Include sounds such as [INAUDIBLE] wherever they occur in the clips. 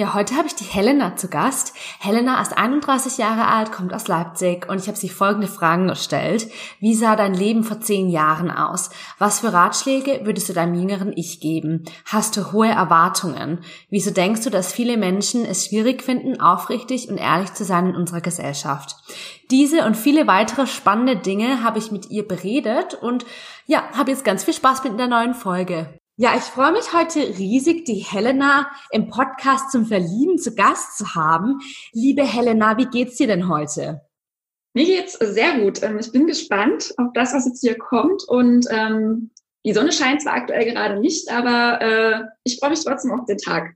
Ja, heute habe ich die Helena zu Gast. Helena ist 31 Jahre alt, kommt aus Leipzig und ich habe sie folgende Fragen gestellt. Wie sah dein Leben vor zehn Jahren aus? Was für Ratschläge würdest du deinem jüngeren Ich geben? Hast du hohe Erwartungen? Wieso denkst du, dass viele Menschen es schwierig finden, aufrichtig und ehrlich zu sein in unserer Gesellschaft? Diese und viele weitere spannende Dinge habe ich mit ihr beredet und ja, habe jetzt ganz viel Spaß mit der neuen Folge. Ja, ich freue mich heute riesig, die Helena im Podcast zum Verlieben zu Gast zu haben. Liebe Helena, wie geht's dir denn heute? Mir geht's sehr gut. Ähm, ich bin gespannt auf das, was jetzt hier kommt. Und ähm, die Sonne scheint zwar aktuell gerade nicht, aber äh, ich freue mich trotzdem auf den Tag.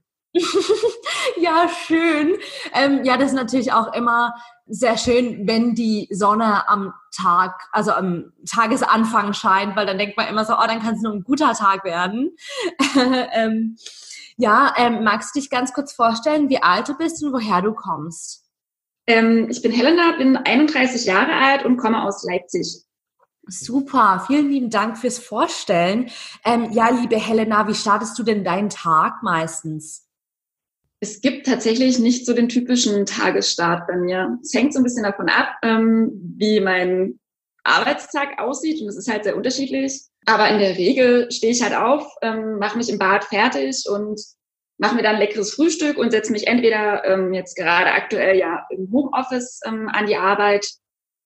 [LAUGHS] ja, schön. Ähm, ja, das ist natürlich auch immer sehr schön, wenn die Sonne am Tag, also am Tagesanfang scheint, weil dann denkt man immer so, oh, dann kann es nur ein guter Tag werden. [LAUGHS] ähm, ja, ähm, magst du dich ganz kurz vorstellen, wie alt du bist und woher du kommst? Ähm, ich bin Helena, bin 31 Jahre alt und komme aus Leipzig. Super, vielen lieben Dank fürs Vorstellen. Ähm, ja, liebe Helena, wie startest du denn deinen Tag meistens? Es gibt tatsächlich nicht so den typischen Tagesstart bei mir. Es hängt so ein bisschen davon ab, ähm, wie mein Arbeitstag aussieht und es ist halt sehr unterschiedlich. Aber in der Regel stehe ich halt auf, ähm, mache mich im Bad fertig und mache mir dann leckeres Frühstück und setze mich entweder ähm, jetzt gerade aktuell ja im Homeoffice an die Arbeit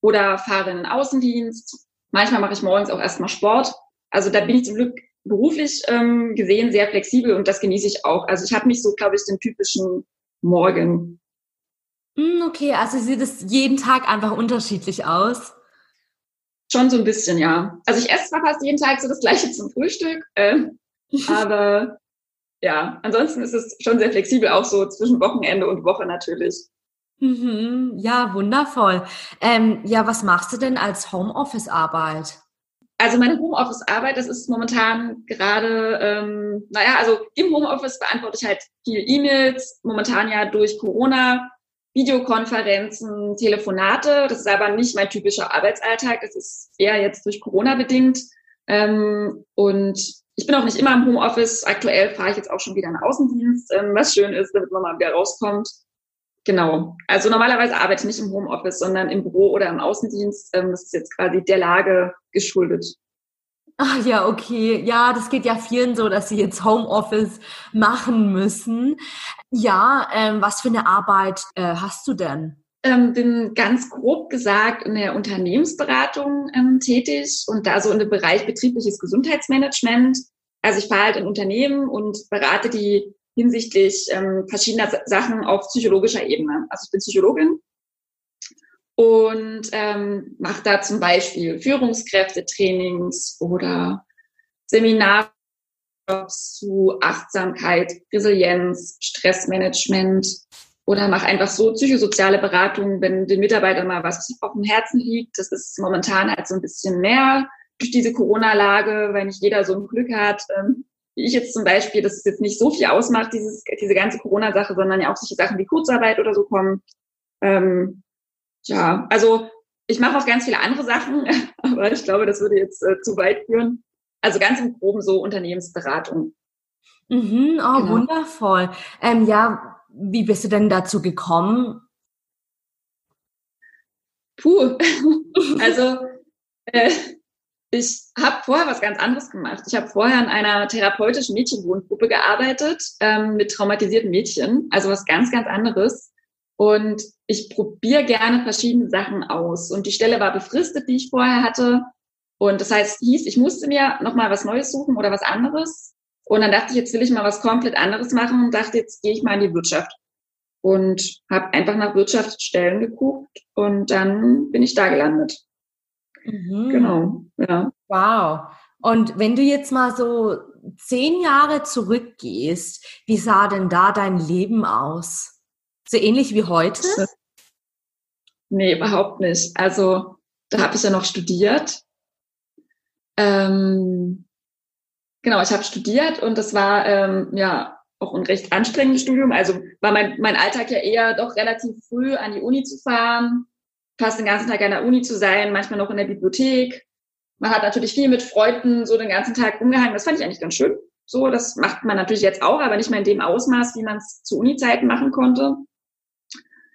oder fahre in den Außendienst. Manchmal mache ich morgens auch erstmal Sport. Also da bin ich zum Glück beruflich ähm, gesehen sehr flexibel und das genieße ich auch. Also ich habe nicht so, glaube ich, den typischen Morgen. Hm, okay, also sieht es jeden Tag einfach unterschiedlich aus. Schon so ein bisschen, ja. Also ich esse zwar fast jeden Tag so das gleiche zum Frühstück, äh, [LAUGHS] aber ja, ansonsten ist es schon sehr flexibel, auch so zwischen Wochenende und Woche natürlich. Mhm, ja, wundervoll. Ähm, ja, was machst du denn als Homeoffice-Arbeit? Also meine Homeoffice-Arbeit, das ist momentan gerade, ähm, naja, also im Homeoffice beantworte ich halt viel E-Mails, momentan ja durch Corona, Videokonferenzen, Telefonate. Das ist aber nicht mein typischer Arbeitsalltag, das ist eher jetzt durch Corona bedingt. Ähm, und ich bin auch nicht immer im Homeoffice. Aktuell fahre ich jetzt auch schon wieder in den Außendienst, ähm, was schön ist, damit man mal wieder rauskommt. Genau. Also normalerweise arbeite ich nicht im Homeoffice, sondern im Büro oder im Außendienst. Ähm, das ist jetzt quasi der Lage geschuldet. Ach ja, okay. Ja, das geht ja vielen so, dass sie jetzt Homeoffice machen müssen. Ja, ähm, was für eine Arbeit äh, hast du denn? Ähm, bin ganz grob gesagt in der Unternehmensberatung ähm, tätig und da so in dem Bereich betriebliches Gesundheitsmanagement. Also ich fahre halt in Unternehmen und berate die hinsichtlich ähm, verschiedener Sachen auf psychologischer Ebene. Also ich bin Psychologin und ähm, mache da zum Beispiel Führungskräftetrainings oder Seminare zu Achtsamkeit, Resilienz, Stressmanagement oder mache einfach so psychosoziale Beratung, wenn den Mitarbeitern mal was auf dem Herzen liegt. Das ist momentan halt so ein bisschen mehr durch diese Corona-Lage, weil nicht jeder so ein Glück hat, ähm, wie ich jetzt zum Beispiel, dass es jetzt nicht so viel ausmacht, dieses, diese ganze Corona-Sache, sondern ja auch solche Sachen wie Kurzarbeit oder so kommen. Ähm, ja, also ich mache auch ganz viele andere Sachen, [LAUGHS] aber ich glaube, das würde jetzt äh, zu weit führen. Also ganz im Groben so Unternehmensberatung. Mhm, oh, genau. wundervoll. Ähm, ja, wie bist du denn dazu gekommen? Puh, [LAUGHS] also äh, ich habe vorher was ganz anderes gemacht. Ich habe vorher in einer therapeutischen Mädchenwohngruppe gearbeitet ähm, mit traumatisierten Mädchen, also was ganz, ganz anderes. Und ich probiere gerne verschiedene Sachen aus. Und die Stelle war befristet, die ich vorher hatte. Und das heißt, hieß, ich musste mir nochmal was Neues suchen oder was anderes. Und dann dachte ich, jetzt will ich mal was komplett anderes machen und dachte, jetzt gehe ich mal in die Wirtschaft. Und habe einfach nach Wirtschaftsstellen geguckt und dann bin ich da gelandet. Mhm. Genau, ja. Wow. Und wenn du jetzt mal so zehn Jahre zurückgehst, wie sah denn da dein Leben aus? So ähnlich wie heute? Nee, überhaupt nicht. Also da habe ich ja noch studiert. Ähm, genau, ich habe studiert und das war ähm, ja auch ein recht anstrengendes Studium. Also war mein, mein Alltag ja eher doch relativ früh an die Uni zu fahren, fast den ganzen Tag an der Uni zu sein, manchmal noch in der Bibliothek. Man hat natürlich viel mit Freunden so den ganzen Tag umgehangen. Das fand ich eigentlich ganz schön. So, das macht man natürlich jetzt auch, aber nicht mehr in dem Ausmaß, wie man es zu Uni-Zeiten machen konnte.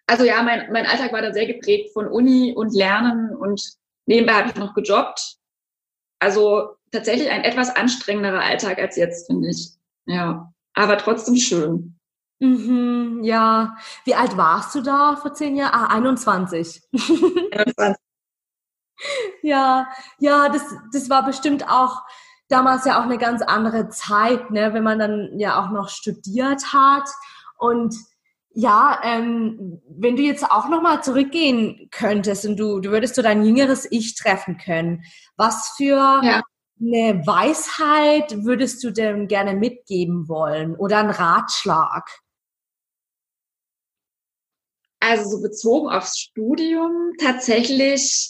Also ja, mein, mein Alltag war da sehr geprägt von Uni und Lernen und nebenbei habe ich noch gejobbt. Also tatsächlich ein etwas anstrengenderer Alltag als jetzt, finde ich. Ja, aber trotzdem schön. Mhm, ja. Wie alt warst du da vor zehn Jahren? Ah, 21. 21. [LAUGHS] ja, ja, das, das war bestimmt auch damals ja auch eine ganz andere Zeit, ne, wenn man dann ja auch noch studiert hat. Und ja, ähm, wenn du jetzt auch nochmal zurückgehen könntest und du, du würdest so dein jüngeres Ich treffen können, was für ja. eine Weisheit würdest du denn gerne mitgeben wollen oder einen Ratschlag? Also so bezogen aufs Studium tatsächlich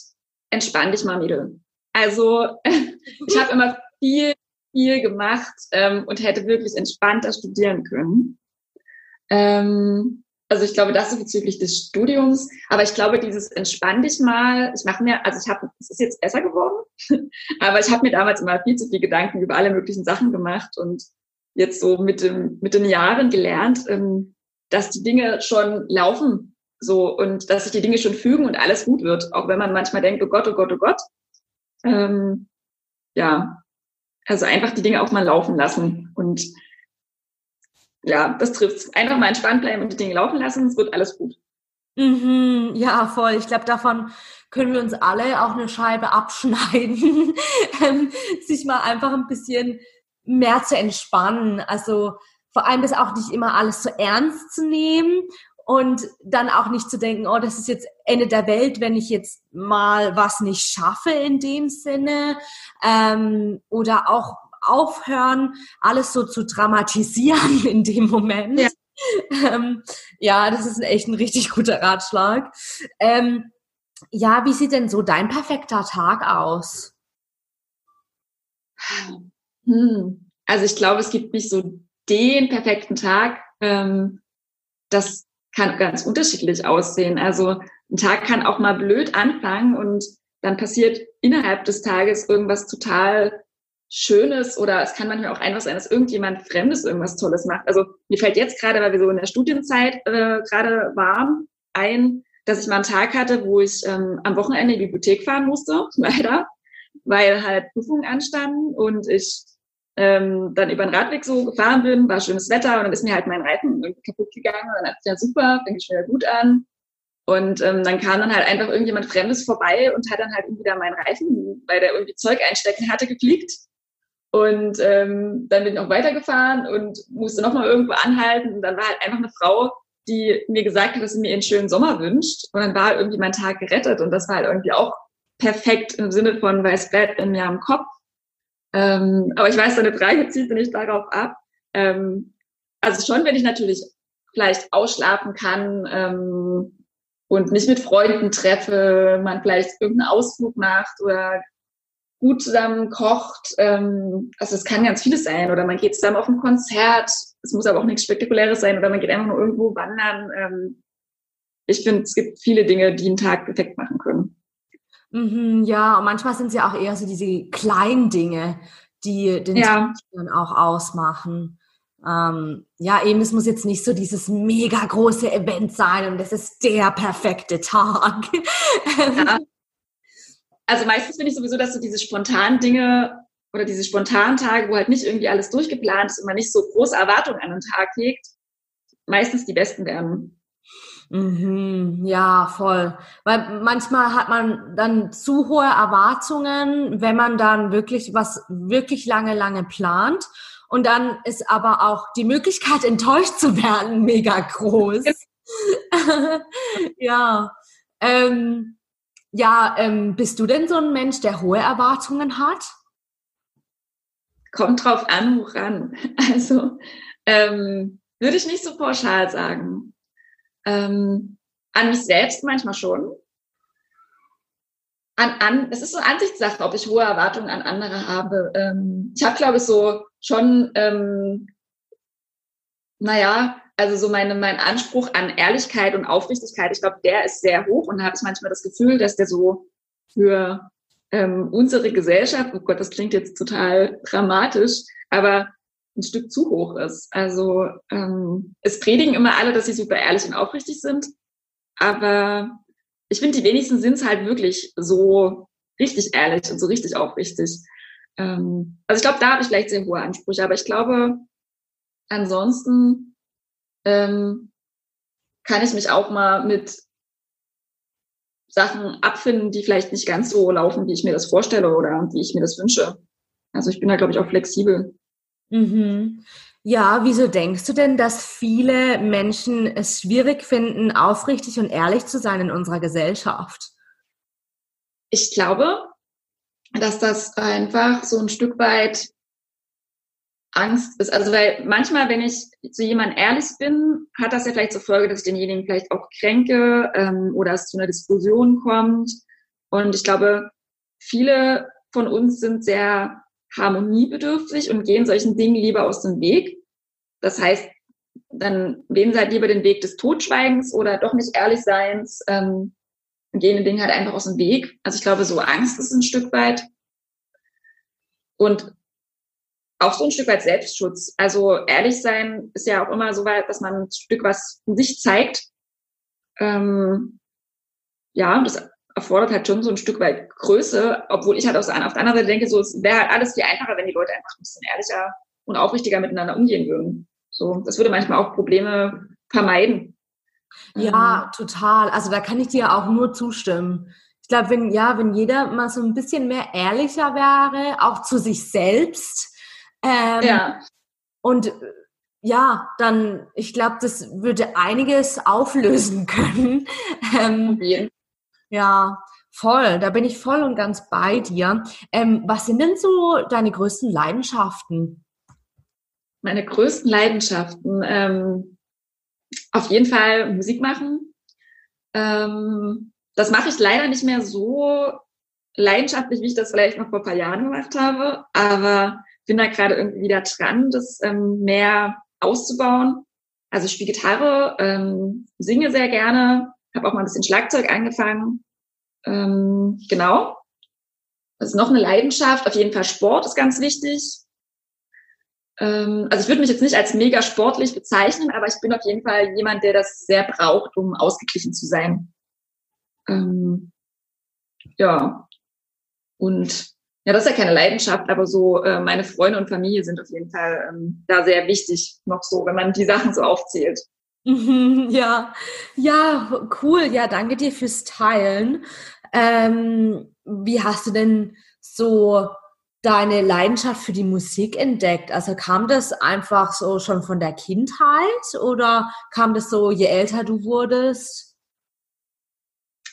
entspann dich mal, Mädel. Also [LAUGHS] ich habe immer viel, viel gemacht ähm, und hätte wirklich entspannter studieren können. Ähm, also ich glaube, das ist bezüglich des Studiums. Aber ich glaube, dieses entspann dich mal, ich mache mir, also ich habe, es ist jetzt besser geworden, [LAUGHS] aber ich habe mir damals immer viel zu viel Gedanken über alle möglichen Sachen gemacht und jetzt so mit, dem, mit den Jahren gelernt, ähm, dass die Dinge schon laufen so und dass sich die Dinge schon fügen und alles gut wird, auch wenn man manchmal denkt, oh Gott, oh Gott, oh Gott. Ähm, ja, also einfach die Dinge auch mal laufen lassen. Und ja, das trifft Einfach mal entspannt bleiben und die Dinge laufen lassen, es wird alles gut. Mhm, ja, voll. Ich glaube, davon können wir uns alle auch eine Scheibe abschneiden, [LAUGHS] ähm, sich mal einfach ein bisschen mehr zu entspannen. Also vor allem ist auch nicht immer alles so ernst zu nehmen und dann auch nicht zu denken, oh, das ist jetzt Ende der Welt, wenn ich jetzt mal was nicht schaffe in dem Sinne ähm, oder auch aufhören, alles so zu dramatisieren [LAUGHS] in dem Moment. Ja, ähm, ja das ist echt ein richtig guter Ratschlag. Ähm, ja, wie sieht denn so dein perfekter Tag aus? Hm. Also ich glaube, es gibt nicht so den perfekten Tag. Ähm, das kann ganz unterschiedlich aussehen. Also ein Tag kann auch mal blöd anfangen und dann passiert innerhalb des Tages irgendwas total Schönes oder es kann manchmal auch einfach sein, dass irgendjemand Fremdes irgendwas Tolles macht. Also mir fällt jetzt gerade, weil wir so in der Studienzeit äh, gerade waren, ein, dass ich mal einen Tag hatte, wo ich ähm, am Wochenende in die Bibliothek fahren musste, [LAUGHS] leider, weil halt Prüfungen anstanden und ich ähm, dann über den Radweg so gefahren bin, war schönes Wetter und dann ist mir halt mein Reifen kaputt gegangen und dann hat ja super, fängt ich wieder gut an. Und ähm, dann kam dann halt einfach irgendjemand Fremdes vorbei und hat dann halt irgendwie da meinen Reifen, weil der irgendwie Zeug einstecken hatte, gefliegt. Und ähm, dann bin ich auch weitergefahren und musste nochmal irgendwo anhalten. Und dann war halt einfach eine Frau, die mir gesagt hat, dass sie mir einen schönen Sommer wünscht. Und dann war halt irgendwie mein Tag gerettet. Und das war halt irgendwie auch perfekt im Sinne von, weil es bleibt in mir am Kopf. Ähm, aber ich weiß, deine Frage zieht nicht darauf ab. Ähm, also schon, wenn ich natürlich vielleicht ausschlafen kann ähm, und mich mit Freunden treffe, man vielleicht irgendeinen Ausflug macht oder gut zusammen kocht. Ähm, also es kann ganz vieles sein. Oder man geht zusammen auf ein Konzert. Es muss aber auch nichts Spektakuläres sein. Oder man geht einfach nur irgendwo wandern. Ähm, ich finde, es gibt viele Dinge, die einen Tag perfekt machen können. Mhm, ja, und manchmal sind es ja auch eher so diese kleinen Dinge, die den ja. Tag dann auch ausmachen. Ähm, ja, eben, es muss jetzt nicht so dieses mega große Event sein und das ist der perfekte Tag. Ja. Also meistens finde ich sowieso, dass so diese spontanen Dinge oder diese spontanen Tage, wo halt nicht irgendwie alles durchgeplant ist und man nicht so große Erwartungen an den Tag legt, meistens die besten werden. Mhm, ja, voll. Weil manchmal hat man dann zu hohe Erwartungen, wenn man dann wirklich was wirklich lange, lange plant. Und dann ist aber auch die Möglichkeit, [LAUGHS] enttäuscht zu werden, mega groß. [LAUGHS] ja. Ähm, ja, ähm, bist du denn so ein Mensch, der hohe Erwartungen hat? Kommt drauf an, woran. [LAUGHS] Also ähm, würde ich nicht so pauschal sagen. Ähm, an mich selbst manchmal schon. An, an, es ist so Ansichtssache, ob ich hohe Erwartungen an andere habe. Ähm, ich habe, glaube ich, so schon ähm, naja, also so meine, mein Anspruch an Ehrlichkeit und Aufrichtigkeit, ich glaube, der ist sehr hoch und da habe ich manchmal das Gefühl, dass der so für ähm, unsere Gesellschaft, oh Gott, das klingt jetzt total dramatisch, aber ein Stück zu hoch ist. Also ähm, es predigen immer alle, dass sie super ehrlich und aufrichtig sind, aber ich finde, die wenigsten sind es halt wirklich so richtig ehrlich und so richtig aufrichtig. Ähm, also ich glaube, da habe ich vielleicht sehr hohe Ansprüche, aber ich glaube, ansonsten ähm, kann ich mich auch mal mit Sachen abfinden, die vielleicht nicht ganz so laufen, wie ich mir das vorstelle oder wie ich mir das wünsche. Also ich bin da, glaube ich, auch flexibel. Mhm. Ja, wieso denkst du denn, dass viele Menschen es schwierig finden, aufrichtig und ehrlich zu sein in unserer Gesellschaft? Ich glaube, dass das einfach so ein Stück weit Angst ist. Also weil manchmal, wenn ich zu jemandem ehrlich bin, hat das ja vielleicht zur Folge, dass ich denjenigen vielleicht auch kränke ähm, oder es zu einer Diskussion kommt. Und ich glaube, viele von uns sind sehr harmoniebedürftig und gehen solchen Dingen lieber aus dem Weg. Das heißt, dann wählen sie halt lieber den Weg des Totschweigens oder doch nicht ehrlich Seins ähm, und gehen den Dingen halt einfach aus dem Weg. Also ich glaube, so Angst ist ein Stück weit. Und auch so ein Stück weit Selbstschutz. Also ehrlich sein ist ja auch immer so weit, dass man ein Stück was von sich zeigt. Ähm, ja, das erfordert halt schon so ein Stück weit Größe, obwohl ich halt auf der anderen Seite denke, so es wäre halt alles viel einfacher, wenn die Leute einfach ein bisschen ehrlicher und aufrichtiger miteinander umgehen würden. So, das würde manchmal auch Probleme vermeiden. Ja, ähm. total. Also da kann ich dir auch nur zustimmen. Ich glaube, wenn ja, wenn jeder mal so ein bisschen mehr ehrlicher wäre, auch zu sich selbst, ähm, ja. Und ja, dann, ich glaube, das würde einiges auflösen können. [LAUGHS] Ähm. Ja, voll. Da bin ich voll und ganz bei dir. Ähm, was sind denn so deine größten Leidenschaften? Meine größten Leidenschaften, ähm, auf jeden Fall Musik machen. Ähm, das mache ich leider nicht mehr so leidenschaftlich, wie ich das vielleicht noch vor ein paar Jahren gemacht habe. Aber bin da gerade irgendwie wieder dran, das ähm, mehr auszubauen. Also ich spiele Gitarre, ähm, singe sehr gerne, habe auch mal ein bisschen Schlagzeug angefangen. Ähm, genau. Das ist noch eine Leidenschaft. Auf jeden Fall Sport ist ganz wichtig. Ähm, also ich würde mich jetzt nicht als mega sportlich bezeichnen, aber ich bin auf jeden Fall jemand, der das sehr braucht, um ausgeglichen zu sein. Ähm, ja. Und ja, das ist ja keine Leidenschaft, aber so äh, meine Freunde und Familie sind auf jeden Fall ähm, da sehr wichtig, noch so, wenn man die Sachen so aufzählt. Ja, ja, cool. Ja, danke dir fürs Teilen. Ähm, wie hast du denn so deine Leidenschaft für die Musik entdeckt? Also kam das einfach so schon von der Kindheit oder kam das so, je älter du wurdest?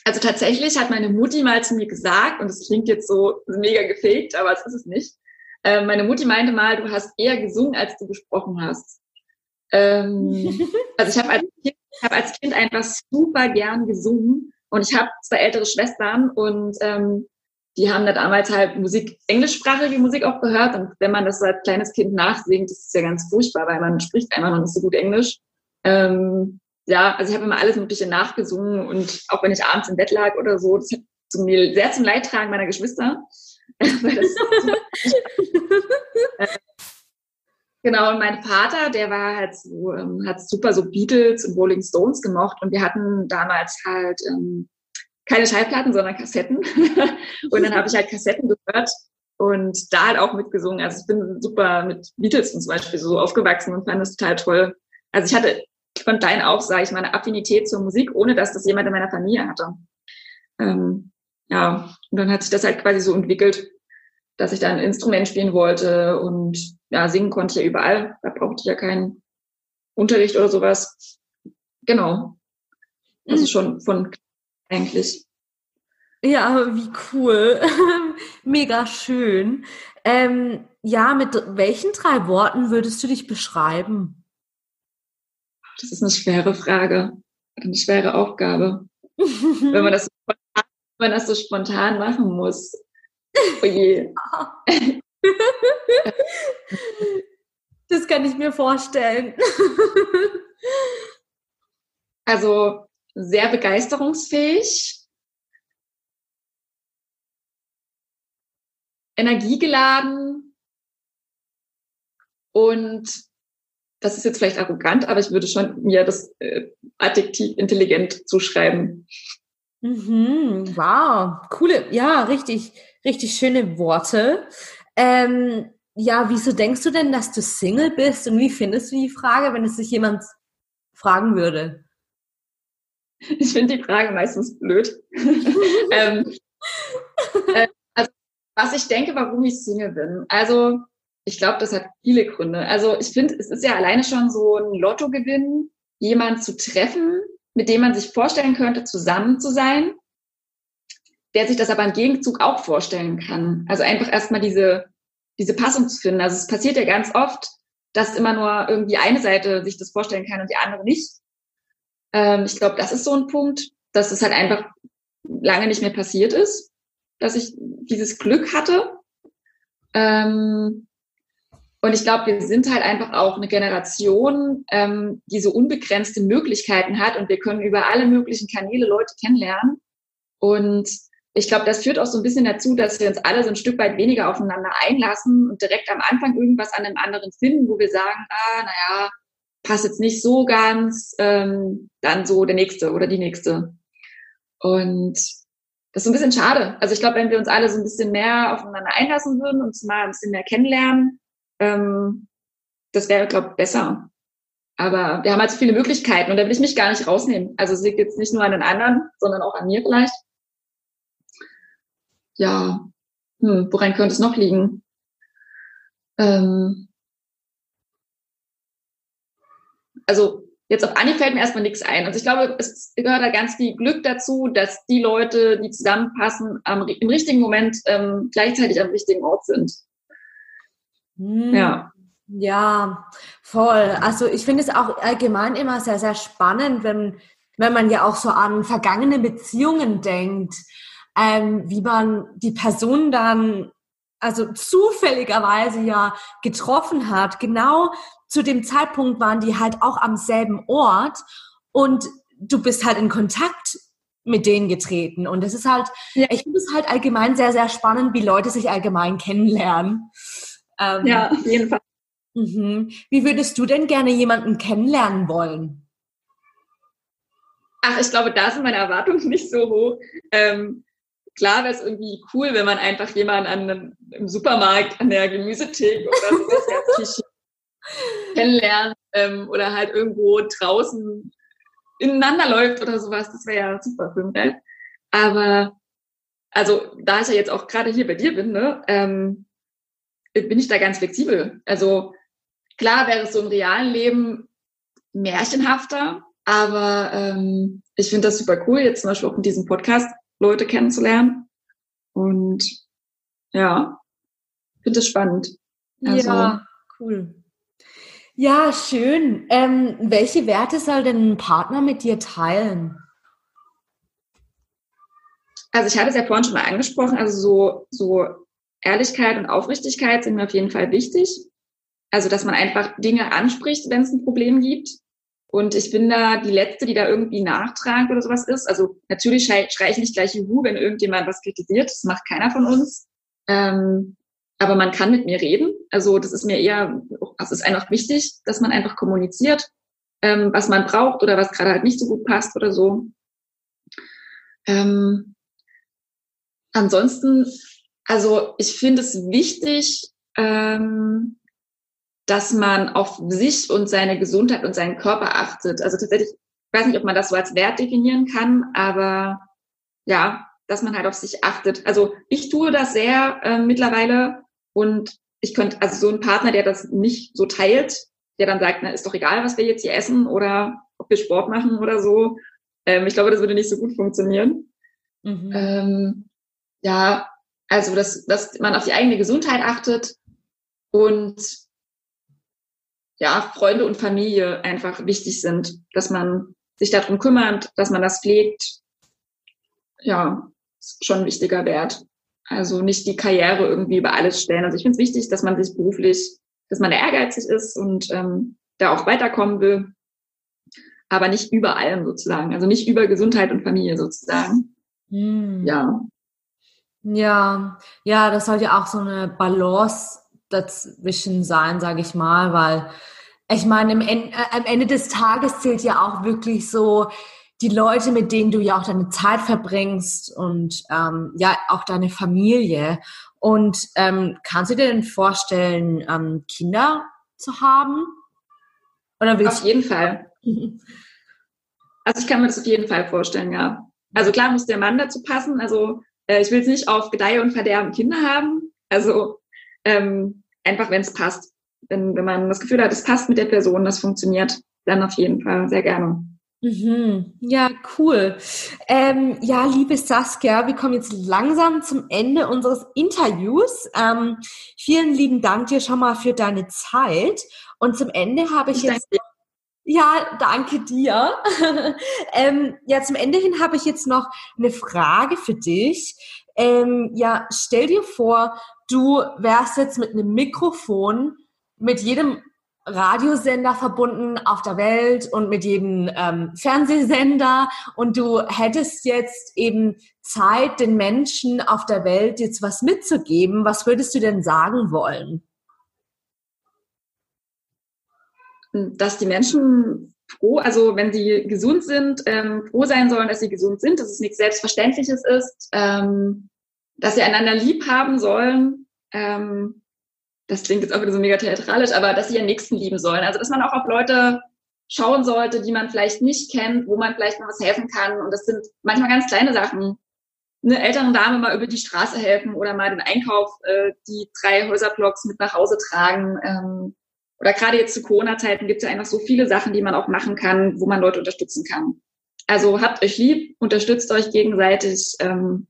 Also tatsächlich hat meine Mutti mal zu mir gesagt, und es klingt jetzt so mega gefaked, aber es ist es nicht. Äh, meine Mutti meinte mal, du hast eher gesungen, als du gesprochen hast. Ähm, [LAUGHS] also ich habe als, kind, hab als Kind einfach super gern gesungen und ich habe zwei ältere Schwestern und ähm, die haben da damals halt Musik, englischsprachige Musik auch gehört und wenn man das als kleines Kind nachsingt, das ist ja ganz furchtbar, weil man spricht einfach noch nicht so gut Englisch. Ähm, ja, also ich habe immer alles Mögliche nachgesungen und auch wenn ich abends im Bett lag oder so, das hat zu mir sehr zum Leidtragen meiner Geschwister. [LAUGHS] [LAUGHS] genau, und mein Vater, der war halt so, ähm, hat super so Beatles und Rolling Stones gemocht und wir hatten damals halt ähm, keine Schallplatten, sondern Kassetten. [LAUGHS] und dann habe ich halt Kassetten gehört und da halt auch mitgesungen. Also ich bin super mit Beatles zum Beispiel so aufgewachsen und fand das total toll. Also ich hatte von klein auf, sage ich mal, eine Affinität zur Musik, ohne dass das jemand in meiner Familie hatte. Ähm, ja, und dann hat sich das halt quasi so entwickelt, dass ich da ein Instrument spielen wollte und ja, singen konnte ich ja überall. Da brauchte ich ja keinen Unterricht oder sowas. Genau. Das ist schon von eigentlich. Ja, wie cool. [LAUGHS] Mega schön. Ähm, ja, mit welchen drei Worten würdest du dich beschreiben? Das ist eine schwere Frage, eine schwere Aufgabe. [LAUGHS] wenn, man das, wenn man das so spontan machen muss. Oh je. [LAUGHS] Das kann ich mir vorstellen. also sehr begeisterungsfähig, energiegeladen und das ist jetzt vielleicht arrogant, aber ich würde schon mir das äh, Adjektiv intelligent zuschreiben. Mhm, wow, coole, ja, richtig, richtig schöne Worte. Ähm, ja, wieso denkst du denn, dass du Single bist und wie findest du die Frage, wenn es sich jemand fragen würde? Ich finde die Frage meistens blöd. [LAUGHS] ähm, äh, also, was ich denke, warum ich Single bin. Also, ich glaube, das hat viele Gründe. Also, ich finde, es ist ja alleine schon so ein Lottogewinn, jemand zu treffen, mit dem man sich vorstellen könnte, zusammen zu sein, der sich das aber im Gegenzug auch vorstellen kann. Also einfach erstmal diese diese Passung zu finden. Also es passiert ja ganz oft, dass immer nur irgendwie eine Seite sich das vorstellen kann und die andere nicht. Ähm, ich glaube, das ist so ein Punkt, dass es halt einfach lange nicht mehr passiert ist, dass ich dieses Glück hatte. Ähm, und ich glaube, wir sind halt einfach auch eine Generation, ähm, die so unbegrenzte Möglichkeiten hat und wir können über alle möglichen Kanäle Leute kennenlernen. Und ich glaube, das führt auch so ein bisschen dazu, dass wir uns alle so ein Stück weit weniger aufeinander einlassen und direkt am Anfang irgendwas an dem anderen finden, wo wir sagen, ah, naja, passt jetzt nicht so ganz, ähm, dann so der nächste oder die nächste. Und das ist so ein bisschen schade. Also ich glaube, wenn wir uns alle so ein bisschen mehr aufeinander einlassen würden und uns mal ein bisschen mehr kennenlernen, ähm, das wäre, glaube ich, besser. Aber wir haben halt so viele Möglichkeiten und da will ich mich gar nicht rausnehmen. Also es liegt jetzt nicht nur an den anderen, sondern auch an mir vielleicht ja, hm, woran könnte es noch liegen? Ähm, also jetzt auf Anni fällt mir erstmal nichts ein. Also ich glaube, es gehört da ganz viel Glück dazu, dass die Leute, die zusammenpassen, am, im richtigen Moment ähm, gleichzeitig am richtigen Ort sind. Hm. Ja. Ja, voll. Also ich finde es auch allgemein immer sehr, sehr spannend, wenn, wenn man ja auch so an vergangene Beziehungen denkt ähm, wie man die Person dann also zufälligerweise ja getroffen hat. Genau zu dem Zeitpunkt waren die halt auch am selben Ort und du bist halt in Kontakt mit denen getreten. Und das ist halt, ja. ich finde es halt allgemein sehr, sehr spannend, wie Leute sich allgemein kennenlernen. Ähm, ja, auf jeden Fall. Mhm. Wie würdest du denn gerne jemanden kennenlernen wollen? Ach, ich glaube, da sind meine Erwartungen nicht so hoch. Ähm, klar wäre es irgendwie cool, wenn man einfach jemanden an einem, im Supermarkt an der Gemüsetheke oder sowas [LAUGHS] kennenlernt ähm, oder halt irgendwo draußen ineinander läuft oder sowas. Das wäre ja super für mich. Aber also da ich ja jetzt auch gerade hier bei dir bin, ne, ähm, bin ich da ganz flexibel. Also klar wäre es so im realen Leben märchenhafter, aber ähm, ich finde das super cool, jetzt zum Beispiel auch in diesem Podcast Leute kennenzulernen. Und ja, finde es spannend. Also, ja, cool. Ja, schön. Ähm, welche Werte soll denn ein Partner mit dir teilen? Also ich hatte es ja vorhin schon mal angesprochen, also so, so Ehrlichkeit und Aufrichtigkeit sind mir auf jeden Fall wichtig. Also dass man einfach Dinge anspricht, wenn es ein Problem gibt und ich bin da die Letzte, die da irgendwie nachtragend oder sowas ist. Also natürlich schreie schrei ich nicht gleich Juhu, wenn irgendjemand was kritisiert. Das macht keiner von uns. Ähm, aber man kann mit mir reden. Also das ist mir eher, es ist einfach wichtig, dass man einfach kommuniziert, ähm, was man braucht oder was gerade halt nicht so gut passt oder so. Ähm, ansonsten, also ich finde es wichtig, ähm, dass man auf sich und seine Gesundheit und seinen Körper achtet. Also tatsächlich, ich weiß nicht, ob man das so als Wert definieren kann, aber ja, dass man halt auf sich achtet. Also ich tue das sehr äh, mittlerweile und ich könnte, also so ein Partner, der das nicht so teilt, der dann sagt, na, ist doch egal, was wir jetzt hier essen oder ob wir Sport machen oder so. Ähm, ich glaube, das würde nicht so gut funktionieren. Mhm. Ähm, ja, also dass, dass man auf die eigene Gesundheit achtet und ja, Freunde und Familie einfach wichtig sind, dass man sich darum kümmert, dass man das pflegt. Ja, ist schon ein wichtiger Wert. Also nicht die Karriere irgendwie über alles stellen. Also ich finde es wichtig, dass man sich beruflich dass man da ehrgeizig ist und ähm, da auch weiterkommen will, aber nicht über allem sozusagen, also nicht über Gesundheit und Familie sozusagen. Hm. Ja. Ja, ja, das sollte ja auch so eine Balance dazwischen sein, sage ich mal, weil ich meine, äh, am Ende des Tages zählt ja auch wirklich so die Leute, mit denen du ja auch deine Zeit verbringst und ähm, ja auch deine Familie. Und ähm, kannst du dir denn vorstellen, ähm, Kinder zu haben? Oder willst auf jeden Fall. Also ich kann mir das auf jeden Fall vorstellen, ja. Also klar muss der Mann dazu passen. Also ich will es nicht auf Gedeihe und Verderben Kinder haben. Also ähm, einfach, wenn es passt. Wenn, wenn man das Gefühl hat, es passt mit der Person, das funktioniert, dann auf jeden Fall sehr gerne. Mhm. Ja, cool. Ähm, ja, liebe Saskia, wir kommen jetzt langsam zum Ende unseres Interviews. Ähm, vielen lieben Dank dir schon mal für deine Zeit. Und zum Ende habe ich, ich jetzt. Ja, danke dir. [LAUGHS] ähm, ja, zum Ende hin habe ich jetzt noch eine Frage für dich. Ähm, ja, stell dir vor, du wärst jetzt mit einem Mikrofon mit jedem Radiosender verbunden auf der Welt und mit jedem ähm, Fernsehsender und du hättest jetzt eben Zeit, den Menschen auf der Welt jetzt was mitzugeben. Was würdest du denn sagen wollen? Dass die Menschen froh, also wenn sie gesund sind, ähm, froh sein sollen, dass sie gesund sind, dass es nichts Selbstverständliches ist, ähm, dass sie einander lieb haben sollen. Ähm, das klingt jetzt auch wieder so mega theatralisch, aber dass sie ihren Nächsten lieben sollen. Also dass man auch auf Leute schauen sollte, die man vielleicht nicht kennt, wo man vielleicht mal was helfen kann. Und das sind manchmal ganz kleine Sachen. Eine älteren Dame mal über die Straße helfen oder mal den Einkauf, äh, die drei Häuserblocks mit nach Hause tragen. Ähm, oder gerade jetzt zu Corona-Zeiten gibt es ja einfach so viele Sachen, die man auch machen kann, wo man Leute unterstützen kann. Also habt euch lieb, unterstützt euch gegenseitig. Ähm,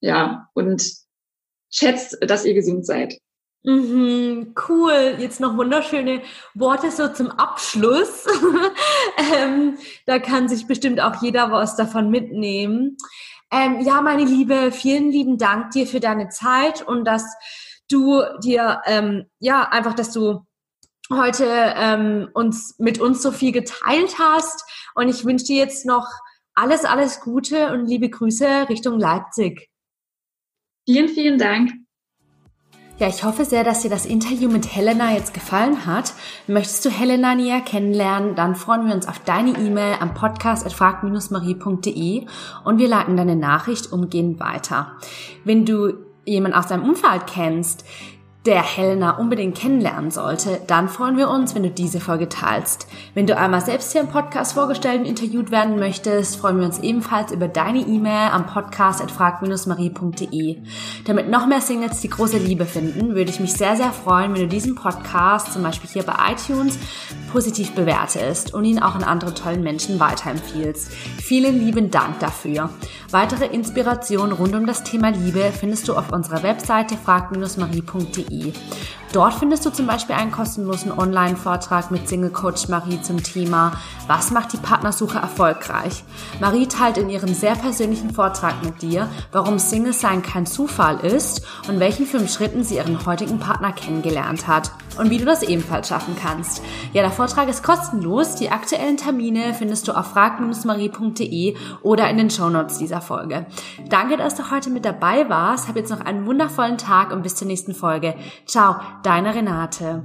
ja, und schätzt, dass ihr gesund seid. Mhm, cool. Jetzt noch wunderschöne Worte so zum Abschluss. [LAUGHS] ähm, da kann sich bestimmt auch jeder was davon mitnehmen. Ähm, ja, meine Liebe, vielen lieben Dank dir für deine Zeit und dass du dir, ähm, ja, einfach, dass du heute ähm, uns mit uns so viel geteilt hast. Und ich wünsche dir jetzt noch alles, alles Gute und liebe Grüße Richtung Leipzig. Vielen, vielen Dank. Ja, ich hoffe sehr, dass dir das Interview mit Helena jetzt gefallen hat. Möchtest du Helena näher kennenlernen, dann freuen wir uns auf deine E-Mail am Podcast at frag-marie.de und wir leiten deine Nachricht umgehend weiter. Wenn du jemanden aus deinem Umfeld kennst, der Helena unbedingt kennenlernen sollte, dann freuen wir uns, wenn du diese Folge teilst. Wenn du einmal selbst hier im Podcast vorgestellt und interviewt werden möchtest, freuen wir uns ebenfalls über deine E-Mail am podcast at frag-marie.de. Damit noch mehr Singles die große Liebe finden, würde ich mich sehr, sehr freuen, wenn du diesen Podcast zum Beispiel hier bei iTunes positiv bewertest und ihn auch an andere tollen Menschen weiterempfiehlst. Vielen lieben Dank dafür. Weitere Inspirationen rund um das Thema Liebe findest du auf unserer Webseite frag-marie.de. 一。Dort findest du zum Beispiel einen kostenlosen Online-Vortrag mit Single Coach Marie zum Thema Was macht die Partnersuche erfolgreich? Marie teilt in ihrem sehr persönlichen Vortrag mit dir, warum Single sein kein Zufall ist und welchen fünf Schritten sie ihren heutigen Partner kennengelernt hat und wie du das ebenfalls schaffen kannst. Ja, der Vortrag ist kostenlos. Die aktuellen Termine findest du auf frag-marie.de oder in den Shownotes dieser Folge. Danke, dass du heute mit dabei warst. Hab jetzt noch einen wundervollen Tag und bis zur nächsten Folge. Ciao, deine Renate.